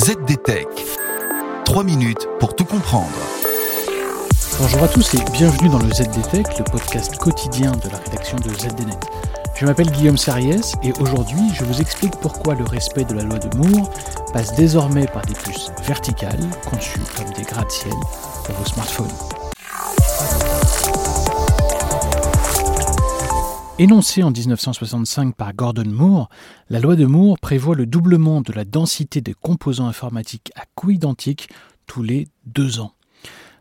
ZDTech. 3 minutes pour tout comprendre. Bonjour à tous et bienvenue dans le ZDTech, le podcast quotidien de la rédaction de ZDNet. Je m'appelle Guillaume Sariès et aujourd'hui je vous explique pourquoi le respect de la loi de Moore passe désormais par des puces verticales conçues comme des gratte-ciel pour vos smartphones. Énoncée en 1965 par Gordon Moore, la loi de Moore prévoit le doublement de la densité des composants informatiques à coût identique tous les deux ans.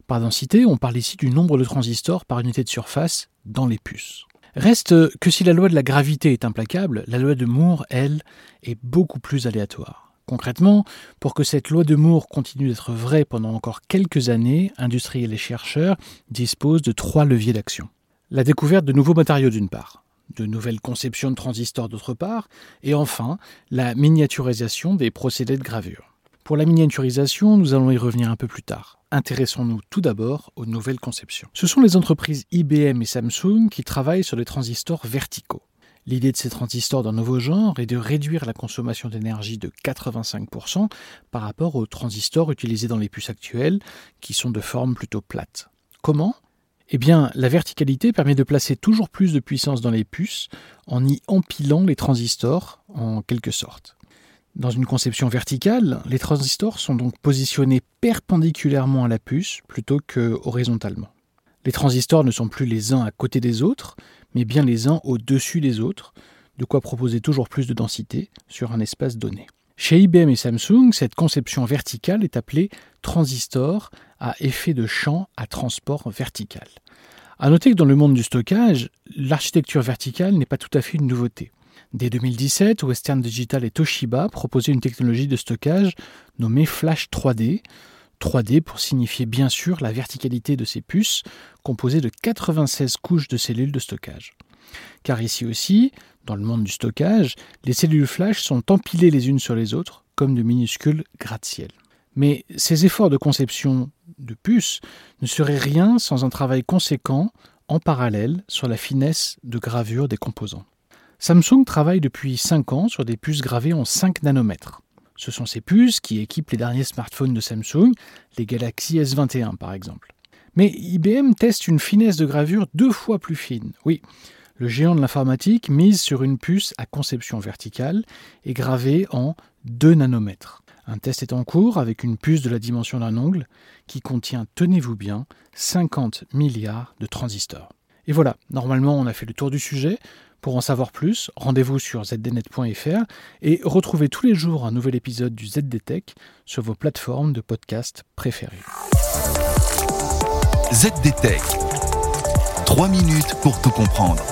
Par densité, on parle ici du nombre de transistors par unité de surface dans les puces. Reste que si la loi de la gravité est implacable, la loi de Moore, elle, est beaucoup plus aléatoire. Concrètement, pour que cette loi de Moore continue d'être vraie pendant encore quelques années, industriels et chercheurs disposent de trois leviers d'action. La découverte de nouveaux matériaux d'une part, de nouvelles conceptions de transistors d'autre part, et enfin la miniaturisation des procédés de gravure. Pour la miniaturisation, nous allons y revenir un peu plus tard. Intéressons-nous tout d'abord aux nouvelles conceptions. Ce sont les entreprises IBM et Samsung qui travaillent sur les transistors verticaux. L'idée de ces transistors d'un nouveau genre est de réduire la consommation d'énergie de 85% par rapport aux transistors utilisés dans les puces actuelles, qui sont de forme plutôt plate. Comment? Eh bien, la verticalité permet de placer toujours plus de puissance dans les puces en y empilant les transistors en quelque sorte. Dans une conception verticale, les transistors sont donc positionnés perpendiculairement à la puce plutôt que horizontalement. Les transistors ne sont plus les uns à côté des autres, mais bien les uns au-dessus des autres, de quoi proposer toujours plus de densité sur un espace donné. Chez IBM et Samsung, cette conception verticale est appelée transistor à effet de champ à transport vertical. A noter que dans le monde du stockage, l'architecture verticale n'est pas tout à fait une nouveauté. Dès 2017, Western Digital et Toshiba proposaient une technologie de stockage nommée Flash 3D. 3D pour signifier bien sûr la verticalité de ces puces, composées de 96 couches de cellules de stockage. Car ici aussi, dans le monde du stockage, les cellules flash sont empilées les unes sur les autres comme de minuscules gratte-ciel. Mais ces efforts de conception de puces ne seraient rien sans un travail conséquent en parallèle sur la finesse de gravure des composants. Samsung travaille depuis 5 ans sur des puces gravées en 5 nanomètres. Ce sont ces puces qui équipent les derniers smartphones de Samsung, les Galaxy S21 par exemple. Mais IBM teste une finesse de gravure deux fois plus fine. Oui, le géant de l'informatique mise sur une puce à conception verticale et gravée en 2 nanomètres. Un test est en cours avec une puce de la dimension d'un ongle qui contient, tenez-vous bien, 50 milliards de transistors. Et voilà, normalement on a fait le tour du sujet. Pour en savoir plus, rendez-vous sur zdnet.fr et retrouvez tous les jours un nouvel épisode du ZDTech sur vos plateformes de podcast préférées. ZDTech. 3 minutes pour tout comprendre.